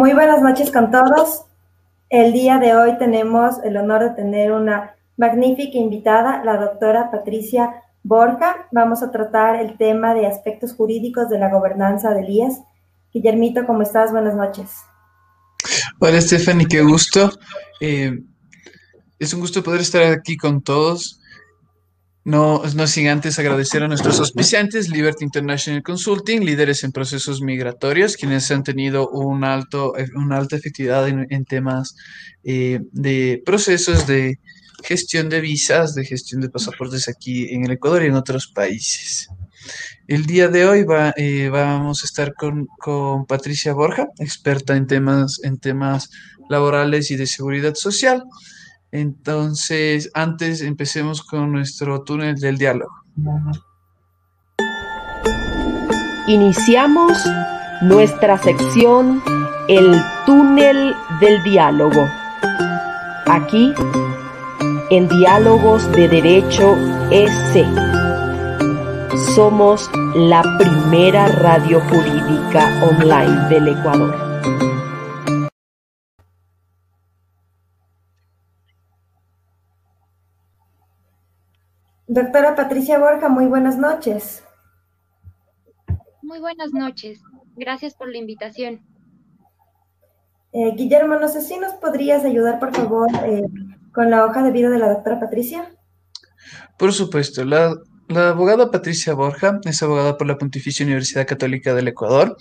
Muy buenas noches con todos. El día de hoy tenemos el honor de tener una magnífica invitada, la doctora Patricia Borja. Vamos a tratar el tema de aspectos jurídicos de la gobernanza del IES. Guillermito, ¿cómo estás? Buenas noches. Hola, Stephanie, qué gusto. Eh, es un gusto poder estar aquí con todos. No, no sin antes agradecer a nuestros auspiciantes, Liberty International Consulting, líderes en procesos migratorios, quienes han tenido un alto, una alta efectividad en, temas eh, de procesos de gestión de visas, de gestión de pasaportes aquí en el Ecuador y en otros países. El día de hoy va, eh, vamos a estar con, con, Patricia Borja, experta en temas, en temas laborales y de seguridad social. Entonces, antes empecemos con nuestro túnel del diálogo. Iniciamos nuestra sección El túnel del diálogo. Aquí, en Diálogos de Derecho S. Somos la primera radio jurídica online del Ecuador. Doctora Patricia Borja, muy buenas noches. Muy buenas noches. Gracias por la invitación. Eh, Guillermo, no sé si nos podrías ayudar, por favor, eh, con la hoja de vida de la doctora Patricia. Por supuesto, la, la abogada Patricia Borja es abogada por la Pontificia Universidad Católica del Ecuador.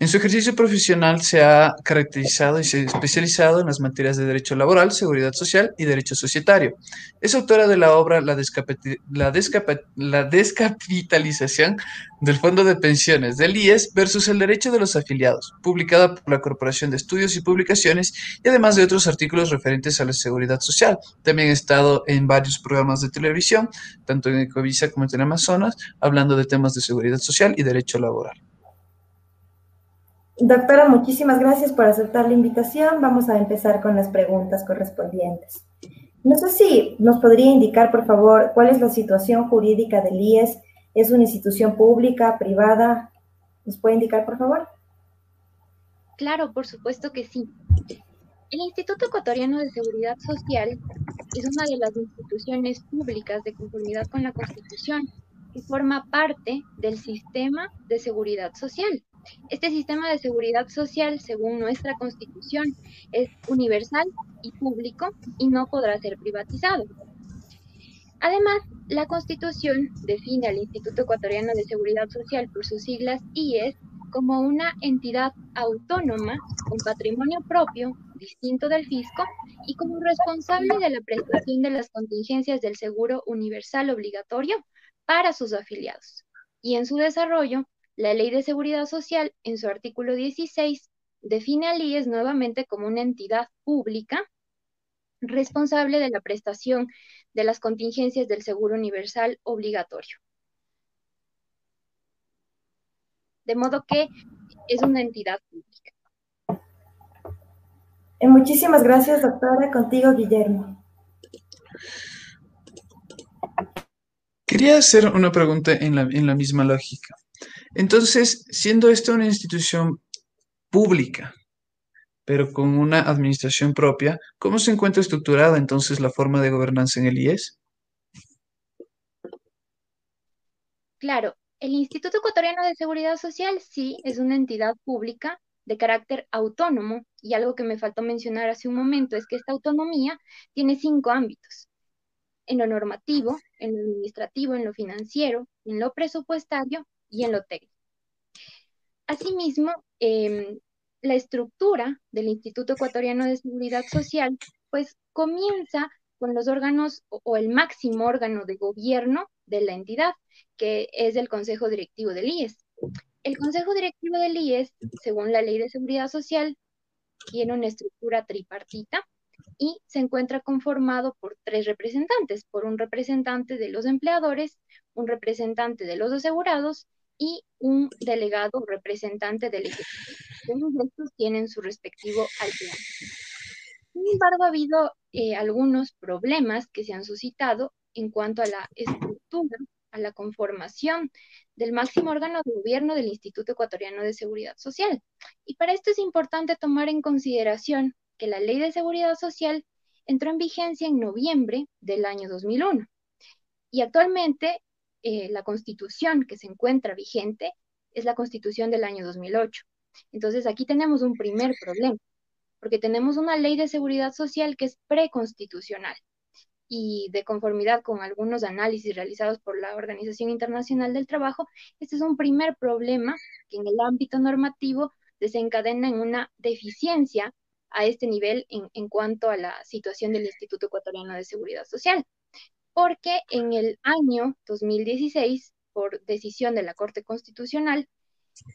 En su ejercicio profesional se ha caracterizado y se ha especializado en las materias de derecho laboral, seguridad social y derecho societario. Es autora de la obra La, la, descapitalización del Fondo de Pensiones del IES versus el derecho de los afiliados, publicada por la Corporación de Estudios y Publicaciones y además de otros artículos referentes a la seguridad social. También ha estado en varios programas de televisión, tanto en Ecovisa como en Amazonas, hablando de temas de seguridad social y derecho laboral. Doctora, muchísimas gracias por aceptar la invitación. Vamos a empezar con las preguntas correspondientes. No sé si nos podría indicar, por favor, cuál es la situación jurídica del IES. ¿Es una institución pública, privada? ¿Nos puede indicar, por favor? Claro, por supuesto que sí. El Instituto Ecuatoriano de Seguridad Social es una de las instituciones públicas de conformidad con la Constitución y forma parte del sistema de seguridad social. Este sistema de seguridad social, según nuestra constitución, es universal y público y no podrá ser privatizado. Además, la constitución define al Instituto Ecuatoriano de Seguridad Social por sus siglas IES como una entidad autónoma con patrimonio propio, distinto del fisco, y como responsable de la prestación de las contingencias del seguro universal obligatorio para sus afiliados. Y en su desarrollo la Ley de Seguridad Social, en su artículo 16, define al IES nuevamente como una entidad pública responsable de la prestación de las contingencias del Seguro Universal obligatorio. De modo que es una entidad pública. Eh, muchísimas gracias, doctora. Contigo, Guillermo. Quería hacer una pregunta en la, en la misma lógica. Entonces, siendo esta una institución pública, pero con una administración propia, ¿cómo se encuentra estructurada entonces la forma de gobernanza en el IES? Claro, el Instituto Ecuatoriano de Seguridad Social sí es una entidad pública de carácter autónomo y algo que me faltó mencionar hace un momento es que esta autonomía tiene cinco ámbitos. En lo normativo, en lo administrativo, en lo financiero, en lo presupuestario y en lo técnico. Asimismo, em, la estructura del Instituto Ecuatoriano de Seguridad Social, pues comienza con los órganos o, el máximo órgano de gobierno de la entidad, que es el Consejo Directivo del IES. El Consejo Directivo del IES, según la Ley de Seguridad Social, tiene una estructura tripartita y se encuentra conformado por tres representantes, por un representante de los empleadores, un representante de los asegurados y un delegado representante del Ejecutivo. Estos tienen su respectivo alcalde. Sin embargo, ha habido eh, algunos problemas que se han suscitado en cuanto a la estructura a la conformación del máximo órgano de gobierno del Instituto Ecuatoriano de Seguridad Social. Y para esto es importante tomar en consideración que la Ley de Seguridad Social entró en vigencia en noviembre del año 2001. Y actualmente eh, la constitución que se encuentra vigente es la constitución del año 2008. Entonces aquí tenemos un primer problema, porque tenemos una ley de seguridad social que es preconstitucional y de conformidad con algunos análisis realizados por la Organización Internacional del Trabajo, este es un primer problema que en el ámbito normativo desencadena en una deficiencia a este nivel en, en cuanto a la situación del Instituto Ecuatoriano de Seguridad Social, porque en el año 2016, por decisión de la Corte Constitucional,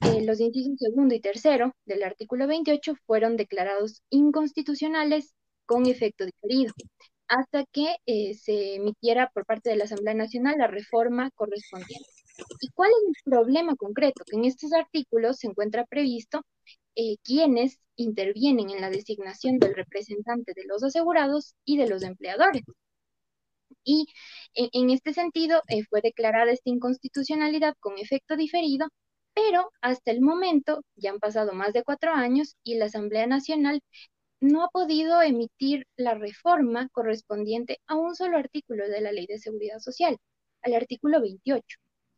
eh, los incisos segundo y tercero del artículo 28 fueron declarados inconstitucionales con efecto diferido, hasta que eh, se emitiera por parte de la Asamblea Nacional la reforma correspondiente. ¿Y cuál es el problema concreto? Que en estos artículos se encuentra previsto eh, quienes intervienen en la designación del representante de los asegurados y de los empleadores. Y en, este sentido eh, fue declarada esta inconstitucionalidad con efecto diferido, pero hasta el momento ya han pasado más de cuatro años y la Asamblea Nacional no ha podido emitir la reforma correspondiente a un solo artículo de la Ley de Seguridad Social, al artículo 28.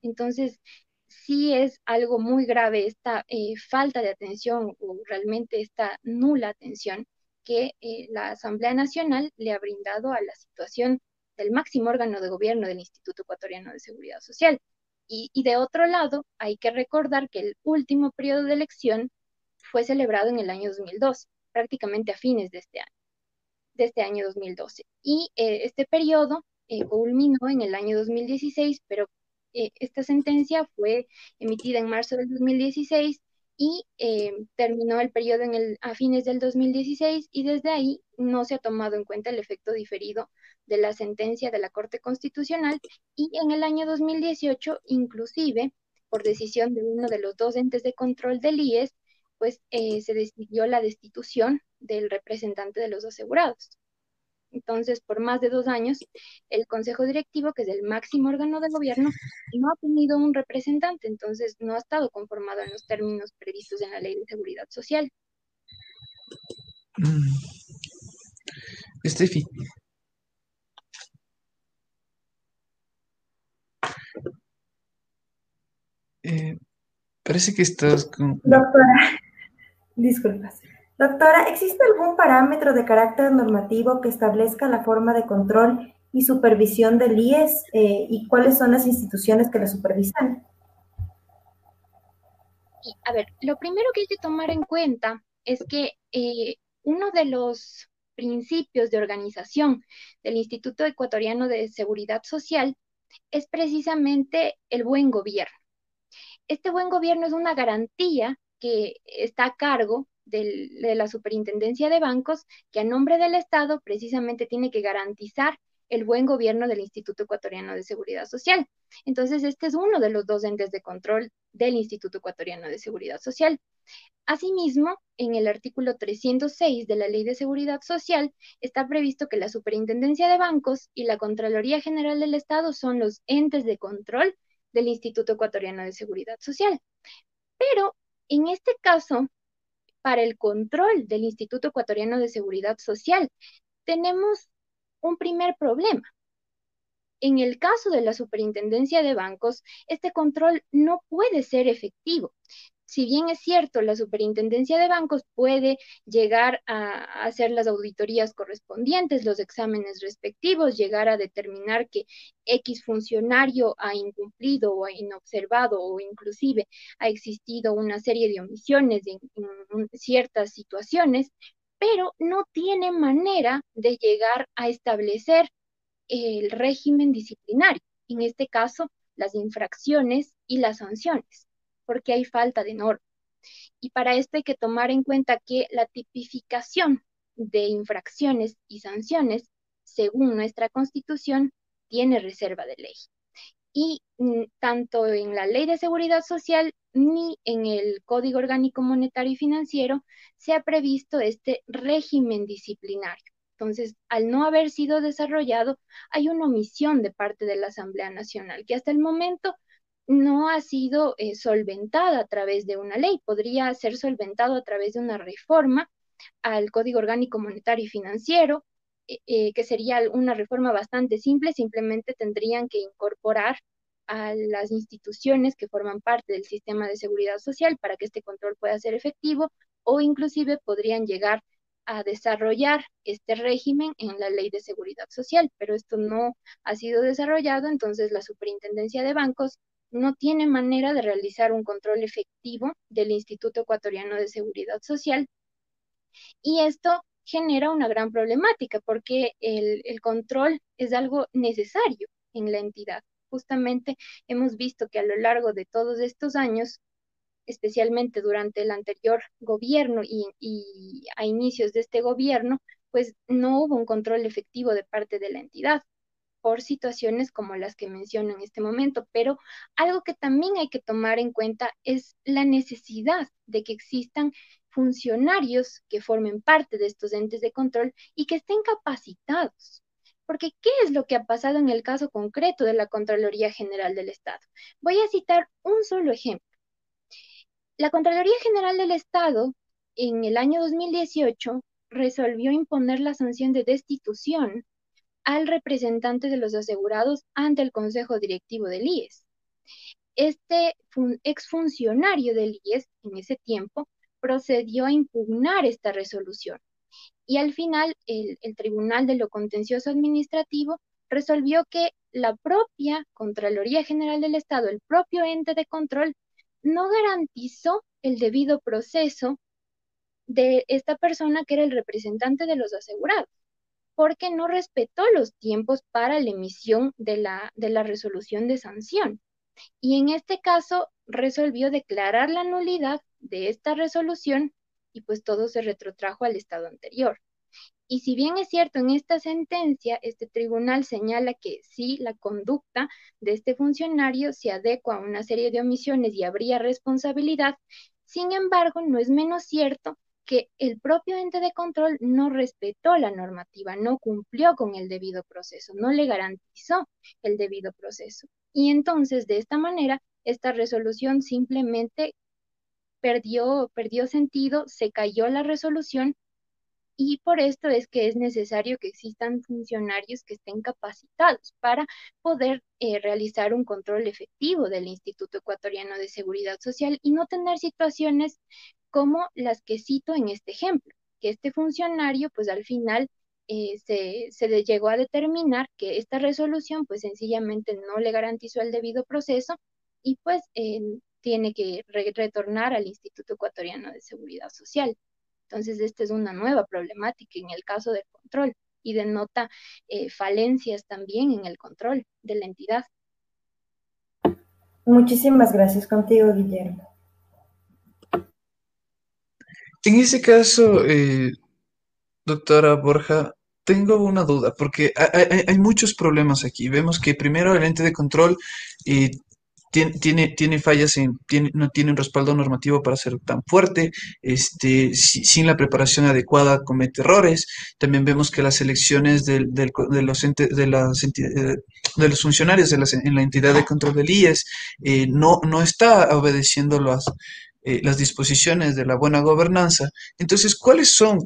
Entonces, sí es algo muy grave esta eh, falta de atención o realmente esta nula atención que eh, la Asamblea Nacional le ha brindado a la situación del máximo órgano de gobierno del Instituto Ecuatoriano de Seguridad Social. Y, de otro lado, hay que recordar que el último periodo de elección fue celebrado en el año 2012, prácticamente a fines de este año, de este año 2012. Y eh, este periodo culminó en el año 2016, pero eh, esta sentencia fue emitida en marzo del 2016 y eh, terminó el periodo en el, a fines del 2016 y desde ahí no se ha tomado en cuenta el efecto diferido de la sentencia de la Corte Constitucional y en el año 2018 inclusive por decisión de uno de los dos entes de control del IES, pues eh, se decidió la destitución del representante de los asegurados. Entonces, por más de dos años, el Consejo Directivo, que es el máximo órgano de gobierno, no ha tenido un representante, entonces no ha estado conformado en los términos previstos en la Ley de Seguridad Social. Mm. Estefi. Eh, parece que estás con... Doctora, disculpas. Doctora, ¿existe algún parámetro de carácter normativo que establezca la forma de control y supervisión del IES eh, y cuáles son las instituciones que la supervisan? A ver, lo primero que hay que tomar en cuenta es que eh, uno de los principios de organización del Instituto Ecuatoriano de Seguridad Social es precisamente el buen gobierno. Este buen gobierno es una garantía que está a cargo de la Superintendencia de Bancos, que a nombre del Estado precisamente tiene que garantizar el buen gobierno del Instituto Ecuatoriano de Seguridad Social. Entonces, este es uno de los dos entes de control del Instituto Ecuatoriano de Seguridad Social. Asimismo, en el artículo 306 de la Ley de Seguridad Social está previsto que la Superintendencia de Bancos y la Contraloría General del Estado son los entes de control del Instituto Ecuatoriano de Seguridad Social. Pero en este caso, para el control del Instituto Ecuatoriano de Seguridad Social, tenemos un primer problema. En el caso de la superintendencia de bancos, este control no puede ser efectivo, si bien es cierto, la superintendencia de bancos puede llegar a hacer las auditorías correspondientes, los exámenes respectivos, llegar a determinar que X funcionario ha incumplido o ha inobservado o inclusive ha existido una serie de omisiones en, ciertas situaciones, pero no tiene manera de llegar a establecer el régimen disciplinario, en este caso, las infracciones y las sanciones porque hay falta de norma. Y para esto hay que tomar en cuenta que la tipificación de infracciones y sanciones, según nuestra constitución, tiene reserva de ley. Y mm, tanto en la ley de seguridad social ni en el Código Orgánico Monetario y Financiero se ha previsto este régimen disciplinario. Entonces, al no haber sido desarrollado, hay una omisión de parte de la Asamblea Nacional que hasta el momento no ha sido eh, solventada a través de una ley, podría ser solventado a través de una reforma al Código Orgánico Monetario y Financiero, eh, eh, que sería una reforma bastante simple, simplemente tendrían que incorporar a las instituciones que forman parte del sistema de seguridad social para que este control pueda ser efectivo o inclusive podrían llegar a desarrollar este régimen en la ley de seguridad social, pero esto no ha sido desarrollado, entonces la superintendencia de bancos no tiene manera de realizar un control efectivo del Instituto Ecuatoriano de Seguridad Social y esto genera una gran problemática porque el, el control es algo necesario en la entidad. Justamente hemos visto que a lo largo de todos estos años especialmente durante el anterior gobierno y, y, a inicios de este gobierno, pues no hubo un control efectivo de parte de la entidad por situaciones como las que menciono en este momento, pero algo que también hay que tomar en cuenta es la necesidad de que existan funcionarios que formen parte de estos entes de control y que estén capacitados. Porque, ¿qué es lo que ha pasado en el caso concreto de la Contraloría General del Estado? Voy a citar un solo ejemplo. La Contraloría General del Estado en el año 2018 resolvió imponer la sanción de destitución al representante de los asegurados ante el Consejo Directivo del IES. Este exfuncionario del IES en ese tiempo procedió a impugnar esta resolución y al final el, el Tribunal de lo Contencioso Administrativo resolvió que la propia Contraloría General del Estado, el propio ente de control, no garantizó el debido proceso de esta persona que era el representante de los asegurados, porque no respetó los tiempos para la emisión de la, de la resolución de sanción. Y en este caso resolvió declarar la nulidad de esta resolución y pues todo se retrotrajo al estado anterior. Y si bien es cierto, en esta sentencia, este tribunal señala que sí, la conducta de este funcionario se adecua a una serie de omisiones y habría responsabilidad, sin embargo, no es menos cierto que el propio ente de control no respetó la normativa, no cumplió con el debido proceso, no le garantizó el debido proceso. Y entonces, de esta manera, esta resolución simplemente perdió, perdió sentido, se cayó la resolución y por esto es que es necesario que existan funcionarios que estén capacitados para poder eh, realizar un control efectivo del Instituto Ecuatoriano de Seguridad Social y no tener situaciones como las que cito en este ejemplo, que este funcionario pues al final eh, se, se, llegó a determinar que esta resolución pues sencillamente no le garantizó el debido proceso y pues eh, tiene que retornar al Instituto Ecuatoriano de Seguridad Social. Entonces, esta es una nueva problemática en el caso del control y denota eh, falencias también en el control de la entidad. Muchísimas gracias contigo, Guillermo. En ese caso, eh, doctora Borja, tengo una duda, porque hay, muchos problemas aquí. Vemos que primero el ente de control eh, tiene, fallas, en, tiene, no tiene un respaldo normativo para ser tan fuerte, este, sin la preparación adecuada comete errores. También vemos que las elecciones de, los, de, las eh, de los funcionarios en la entidad de control del IES eh, no, no está obedeciendo las, eh, las disposiciones de la buena gobernanza. Entonces, ¿cuáles son,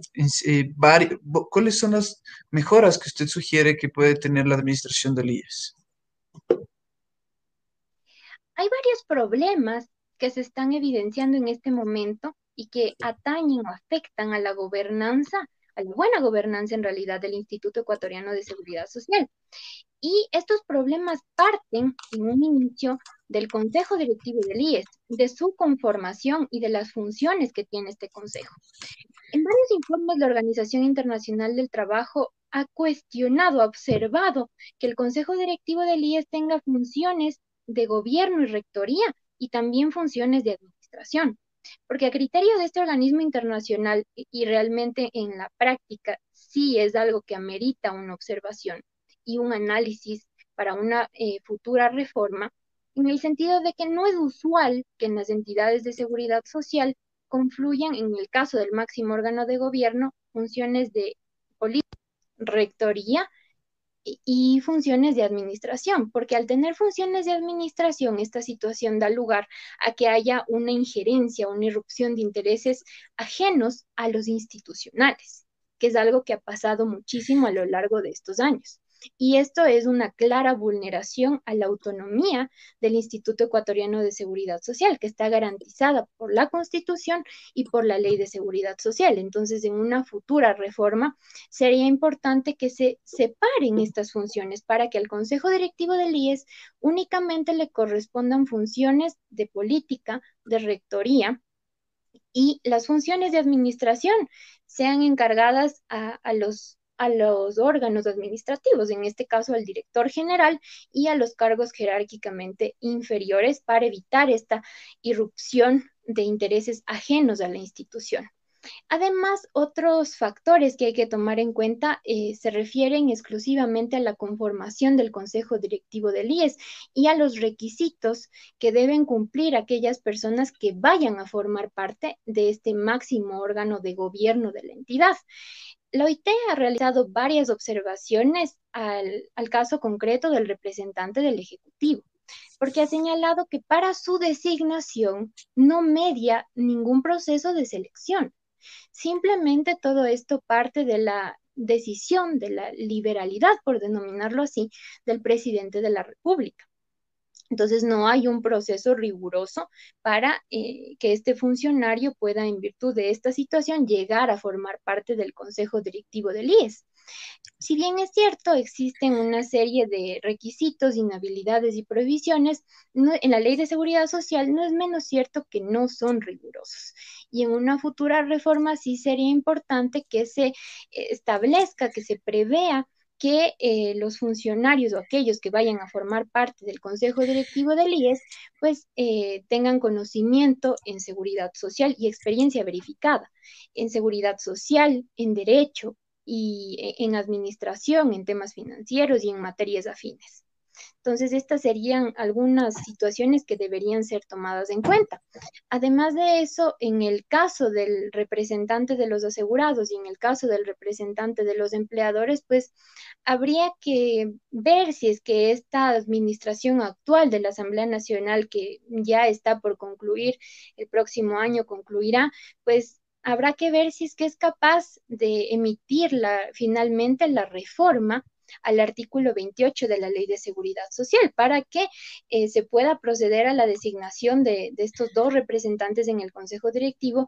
¿cuáles son las mejoras que usted sugiere que puede tener la administración del IES? Hay varios problemas que se están evidenciando en este momento y que atañen o afectan a la gobernanza, a la buena gobernanza en realidad del Instituto Ecuatoriano de Seguridad Social. Y estos problemas parten en un inicio del Consejo Directivo del IES, de su conformación y de las funciones que tiene este Consejo. En varios informes, la Organización Internacional del Trabajo ha cuestionado, ha observado que el Consejo Directivo del IES tenga funciones de gobierno y rectoría y también funciones de administración. Porque a criterio de este organismo internacional y realmente en la práctica sí es algo que amerita una observación y un análisis para una eh, futura reforma, en el sentido de que no es usual que en las entidades de seguridad social confluyan, en el caso del máximo órgano de gobierno, funciones de política rectoría y funciones de administración, porque al tener funciones de administración, esta situación da lugar a que haya una injerencia, una irrupción de intereses ajenos a los institucionales, que es algo que ha pasado muchísimo a lo largo de estos años. Y esto es una clara vulneración a la autonomía del Instituto Ecuatoriano de Seguridad Social, que está garantizada por la Constitución y por la Ley de Seguridad Social. Entonces, en una futura reforma, sería importante que se separen estas funciones para que al Consejo Directivo del IES únicamente le correspondan funciones de política, de rectoría, y las funciones de administración sean encargadas a, a los a los órganos administrativos, en este caso al director general y a los cargos jerárquicamente inferiores para evitar esta irrupción de intereses ajenos a la institución. Además, otros factores que hay que tomar en cuenta eh, se refieren exclusivamente a la conformación del Consejo Directivo del IES y a los requisitos que deben cumplir aquellas personas que vayan a formar parte de este máximo órgano de gobierno de la entidad la OIT ha realizado varias observaciones al, caso concreto del representante del Ejecutivo, porque ha señalado que para su designación no media ningún proceso de selección. Simplemente todo esto parte de la decisión de la liberalidad, por denominarlo así, del presidente de la República. Entonces, no hay un proceso riguroso para eh, que este funcionario pueda, en virtud de esta situación, llegar a formar parte del Consejo Directivo del IES. Si bien es cierto, existen una serie de requisitos, inhabilidades y prohibiciones, en la Ley de Seguridad Social no es menos cierto que no son rigurosos. Y en una futura reforma sí sería importante que se eh, establezca, que se prevea que eh, los funcionarios o aquellos que vayan a formar parte del consejo directivo del IES, pues eh, tengan conocimiento en seguridad social y experiencia verificada en seguridad social, en derecho y eh, en administración, en temas financieros y en materias afines. Entonces, estas serían algunas situaciones que deberían ser tomadas en cuenta. Además de eso, en el caso del representante de los asegurados y en el caso del representante de los empleadores, pues habría que ver si es que esta administración actual de la Asamblea Nacional, que ya está por concluir, el próximo año concluirá, pues habrá que ver si es que es capaz de emitir finalmente la reforma al artículo 28 de la Ley de Seguridad Social para que eh, se pueda proceder a la designación de, estos dos representantes en el Consejo Directivo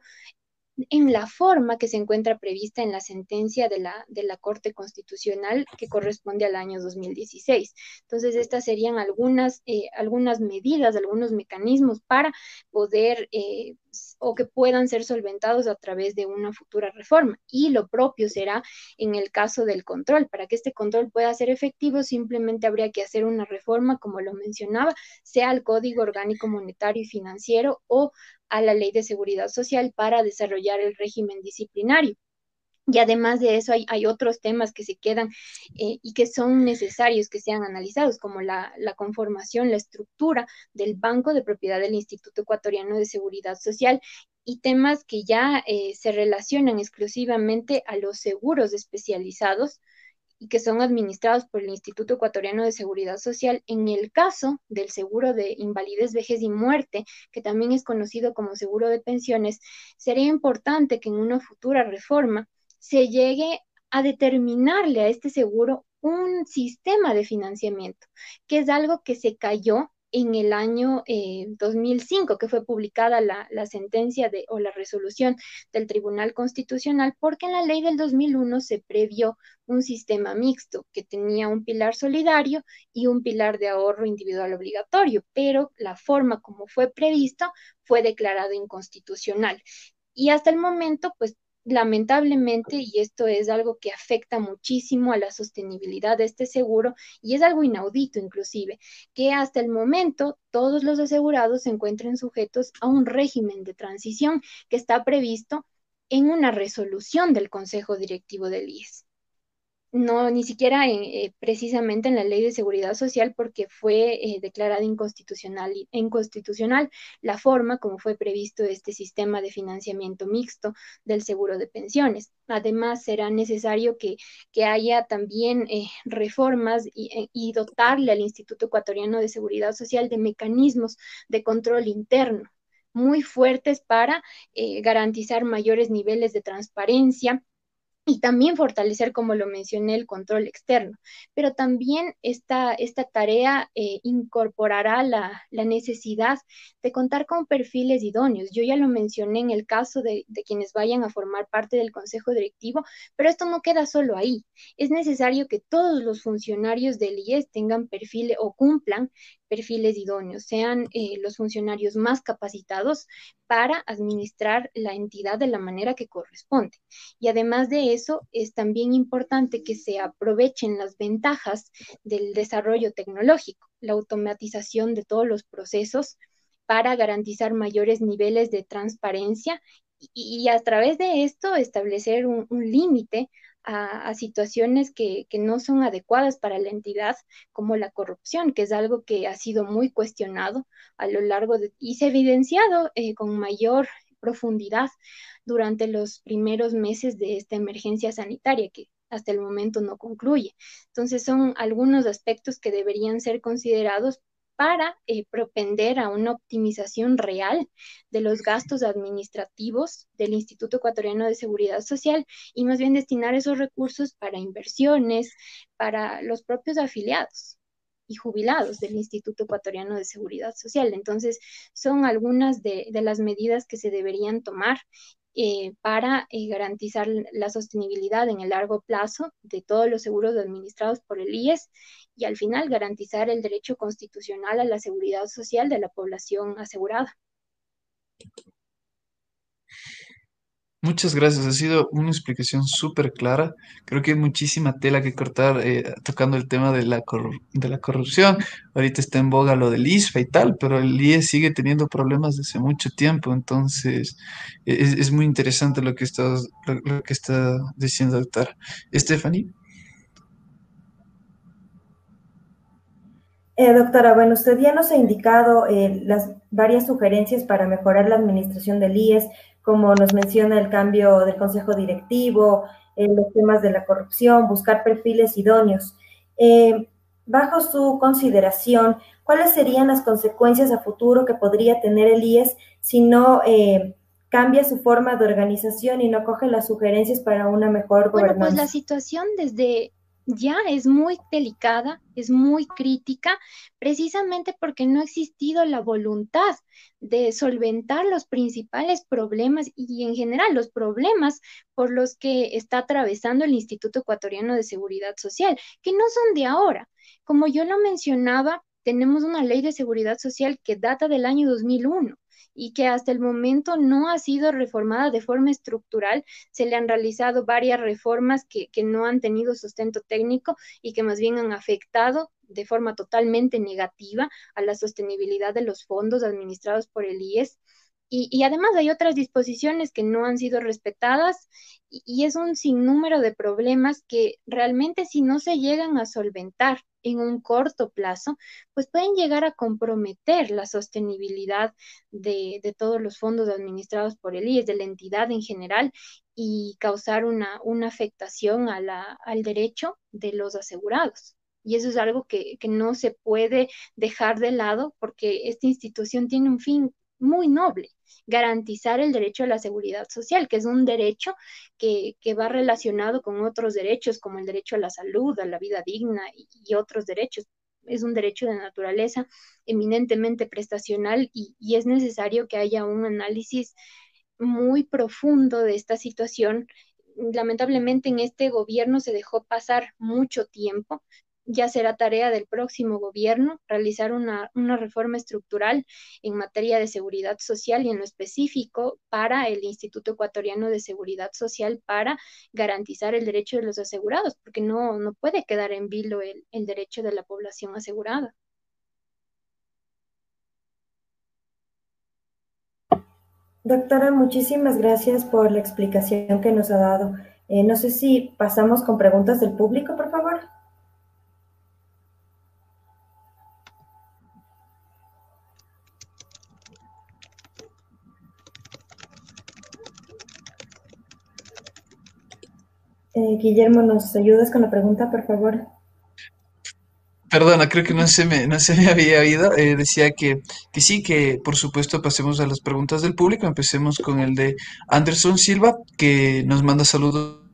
en la forma que se encuentra prevista en la sentencia de la, de la Corte Constitucional que corresponde al año 2016. Entonces, estas serían algunas, eh, algunas medidas, algunos mecanismos para poder eh, o que puedan ser solventados a través de una futura reforma. Y lo propio será en el caso del control. Para que este control pueda ser efectivo, simplemente habría que hacer una reforma, como lo mencionaba, sea al Código Orgánico Monetario y Financiero o a la Ley de Seguridad Social para desarrollar el régimen disciplinario. Y además de eso, hay, otros temas que se quedan eh, y que son necesarios que sean analizados, como la, conformación, la estructura del Banco de Propiedad del Instituto Ecuatoriano de Seguridad Social y temas que ya eh, se relacionan exclusivamente a los seguros especializados y que son administrados por el Instituto Ecuatoriano de Seguridad Social en el caso del seguro de invalidez, vejez y muerte, que también es conocido como seguro de pensiones, sería importante que en una futura reforma se llegue a determinarle a este seguro un sistema de financiamiento, que es algo que se cayó en el año 2005, eh, que fue publicada la, la, sentencia de, o la resolución del Tribunal Constitucional, porque en la ley del 2001 se previó un sistema mixto que tenía un pilar solidario y un pilar de ahorro individual obligatorio, pero la forma como fue previsto fue declarado inconstitucional. Y hasta el momento, pues lamentablemente, y esto es algo que afecta muchísimo a la sostenibilidad de este seguro, y es algo inaudito inclusive, que hasta el momento todos los asegurados se encuentren sujetos a un régimen de transición que está previsto en una resolución del Consejo Directivo del IES. No ni siquiera eh, precisamente en la ley de seguridad social porque fue eh, declarada inconstitucional, inconstitucional la forma como fue previsto este sistema de financiamiento mixto del seguro de pensiones. Además, será necesario que, haya también eh, reformas y dotarle al Instituto Ecuatoriano de Seguridad Social de mecanismos de control interno muy fuertes para garantizar mayores niveles de transparencia, y también fortalecer, como lo mencioné, el control externo. Pero también esta, esta tarea eh, incorporará la, necesidad de contar con perfiles idóneos. Yo ya lo mencioné en el caso de, de, quienes vayan a formar parte del consejo directivo, pero esto no queda solo ahí. Es necesario que todos los funcionarios del IES tengan perfiles o cumplan perfiles idóneos, sean eh, los funcionarios más capacitados para administrar la entidad de la manera que corresponde. Y además de eso, es también importante que se aprovechen las ventajas del desarrollo tecnológico, la automatización de todos los procesos para garantizar mayores niveles de transparencia y, a través de esto establecer un límite a, situaciones que, no son adecuadas para la entidad, como la corrupción, que es algo que ha sido muy cuestionado a lo largo de, y se ha evidenciado eh, con mayor profundidad durante los primeros meses de esta emergencia sanitaria, que hasta el momento no concluye. Entonces son algunos aspectos que deberían ser considerados para eh, propender a una optimización real de los gastos administrativos del Instituto Ecuatoriano de Seguridad Social y más bien destinar esos recursos para inversiones, para los propios afiliados y jubilados del Instituto Ecuatoriano de Seguridad Social. Entonces, son algunas de, de las medidas que se deberían tomar eh, para eh, garantizar la sostenibilidad en el largo plazo de todos los seguros administrados por el IES y al final garantizar el derecho constitucional a la seguridad social de la población asegurada. Muchas gracias, ha sido una explicación súper clara. Creo que hay muchísima tela que cortar eh, tocando el tema de la, de la corrupción. Ahorita está en boga lo del ISFA y tal, pero el IES sigue teniendo problemas desde mucho tiempo, entonces e, es, muy interesante lo que, estás, lo, que está diciendo, doctora. Stephanie. Eh, doctora, bueno, usted ya nos ha indicado eh, las varias sugerencias para mejorar la administración del IES, como nos menciona el cambio del consejo directivo, eh, los temas de la corrupción, buscar perfiles idóneos. Eh, bajo su consideración, ¿cuáles serían las consecuencias a futuro que podría tener el IES si no eh, cambia su forma de organización y no coge las sugerencias para una mejor gobernanza? Bueno, pues la situación desde ya es muy delicada, es muy crítica, precisamente porque no ha existido la voluntad de solventar los principales problemas y en general los problemas por los que está atravesando el Instituto Ecuatoriano de Seguridad Social, que no son de ahora. Como yo lo mencionaba, tenemos una ley de seguridad social que data del año 2001 y que hasta el momento no ha sido reformada de forma estructural. Se le han realizado varias reformas que, no han tenido sustento técnico y que más bien han afectado de forma totalmente negativa a la sostenibilidad de los fondos administrados por el IES. Y, además hay otras disposiciones que no han sido respetadas y, y, es un sinnúmero de problemas que realmente si no se llegan a solventar en un corto plazo, pues pueden llegar a comprometer la sostenibilidad de, todos los fondos administrados por el IES, de la entidad en general, y causar una, una afectación al derecho de los asegurados. Y eso es algo que, que no se puede dejar de lado porque esta institución tiene un fin muy noble, garantizar el derecho a la seguridad social, que es un derecho que, va relacionado con otros derechos, como el derecho a la salud, a la vida digna y, otros derechos. Es un derecho de naturaleza eminentemente prestacional y, y es necesario que haya un análisis muy profundo de esta situación lamentablemente en este gobierno se dejó pasar mucho tiempo, ya será tarea del próximo gobierno realizar una, reforma estructural en materia de seguridad social y en lo específico para el Instituto Ecuatoriano de Seguridad Social para garantizar el derecho de los asegurados, porque no, no puede quedar en vilo el, el derecho de la población asegurada. Doctora, muchísimas gracias por la explicación que nos ha dado. Eh, no sé si pasamos con preguntas del público, por favor. Eh, Guillermo, ¿nos ayudas con la pregunta, por favor? Perdona, creo que no se me, no se me había oído. Eh, decía que, que sí, que por supuesto pasemos a las preguntas del público. Empecemos con el de Anderson Silva, que nos manda saludos.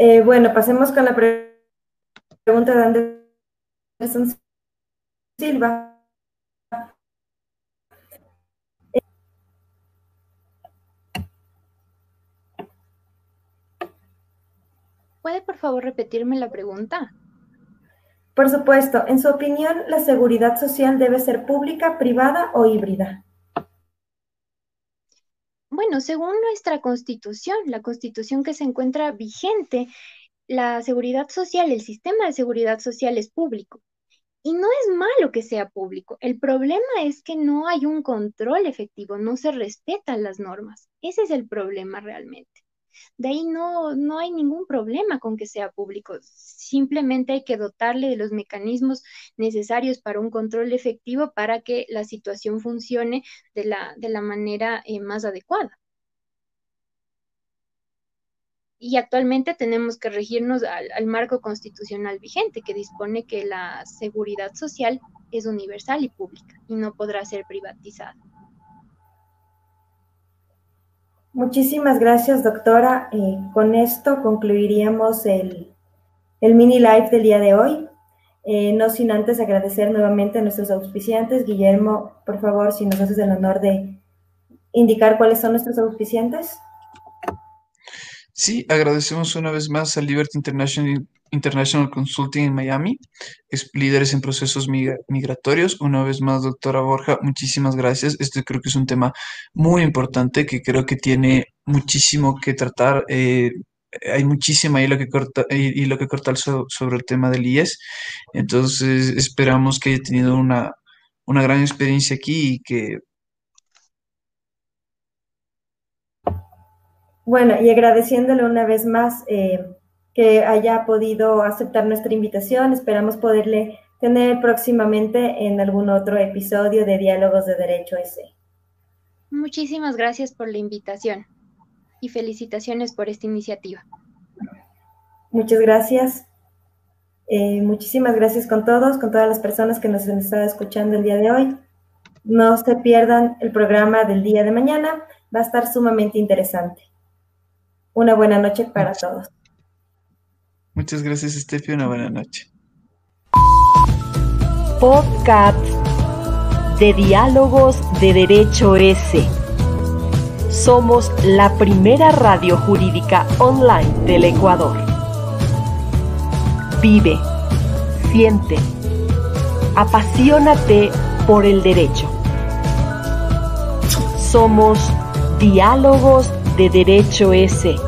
Eh, bueno, pasemos con la pregunta de Anderson Silva. ¿Puede por favor repetirme la pregunta? Por supuesto. En su opinión, ¿la seguridad social debe ser pública, privada o híbrida? Bueno, según nuestra constitución, la constitución que se encuentra vigente, la seguridad social, el sistema de seguridad social es público. Y no es malo que sea público. El problema es que no hay un control efectivo, no se respetan las normas. Ese es el problema realmente. De ahí no, no hay ningún problema con que sea público. Simplemente hay que dotarle de los mecanismos necesarios para un control efectivo para que la situación funcione de la, de la manera eh, más adecuada. Y actualmente tenemos que regirnos al, al marco constitucional vigente que dispone que la seguridad social es universal y pública y no podrá ser privatizada. Muchísimas gracias, doctora. Eh, con esto concluiríamos el, mini live del día de hoy. Eh, no sin antes agradecer nuevamente a nuestros auspiciantes. Guillermo, por favor, si nos haces el honor de indicar cuáles son nuestros auspiciantes. Sí, agradecemos una vez más a Liberty International International Consulting en Miami, es líderes en procesos migratorios. Una vez más, doctora Borja, muchísimas gracias. Este creo que es un tema muy importante que creo que tiene muchísimo que tratar. Eh, hay muchísima lo que corta, y, lo que cortar sobre el tema del IES. Entonces, esperamos que haya tenido una, una gran experiencia aquí y que Bueno, y agradeciéndole una vez más eh, que haya podido aceptar nuestra invitación. Esperamos poderle tener próximamente en algún otro episodio de Diálogos de Derecho S. Muchísimas gracias por la invitación y felicitaciones por esta iniciativa. Muchas gracias. Eh, muchísimas gracias con todos, con todas las personas que nos han estado escuchando el día de hoy. No se pierdan el programa del día de mañana, va a estar sumamente interesante. Una buena noche para todos. Muchas gracias, Estefi. Una buena noche. Podcast de Diálogos de Derecho S. Somos la primera radio jurídica online del Ecuador. Vive, siente, apasionate por el derecho. Somos Diálogos de Derecho S.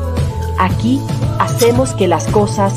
Aquí hacemos que las cosas.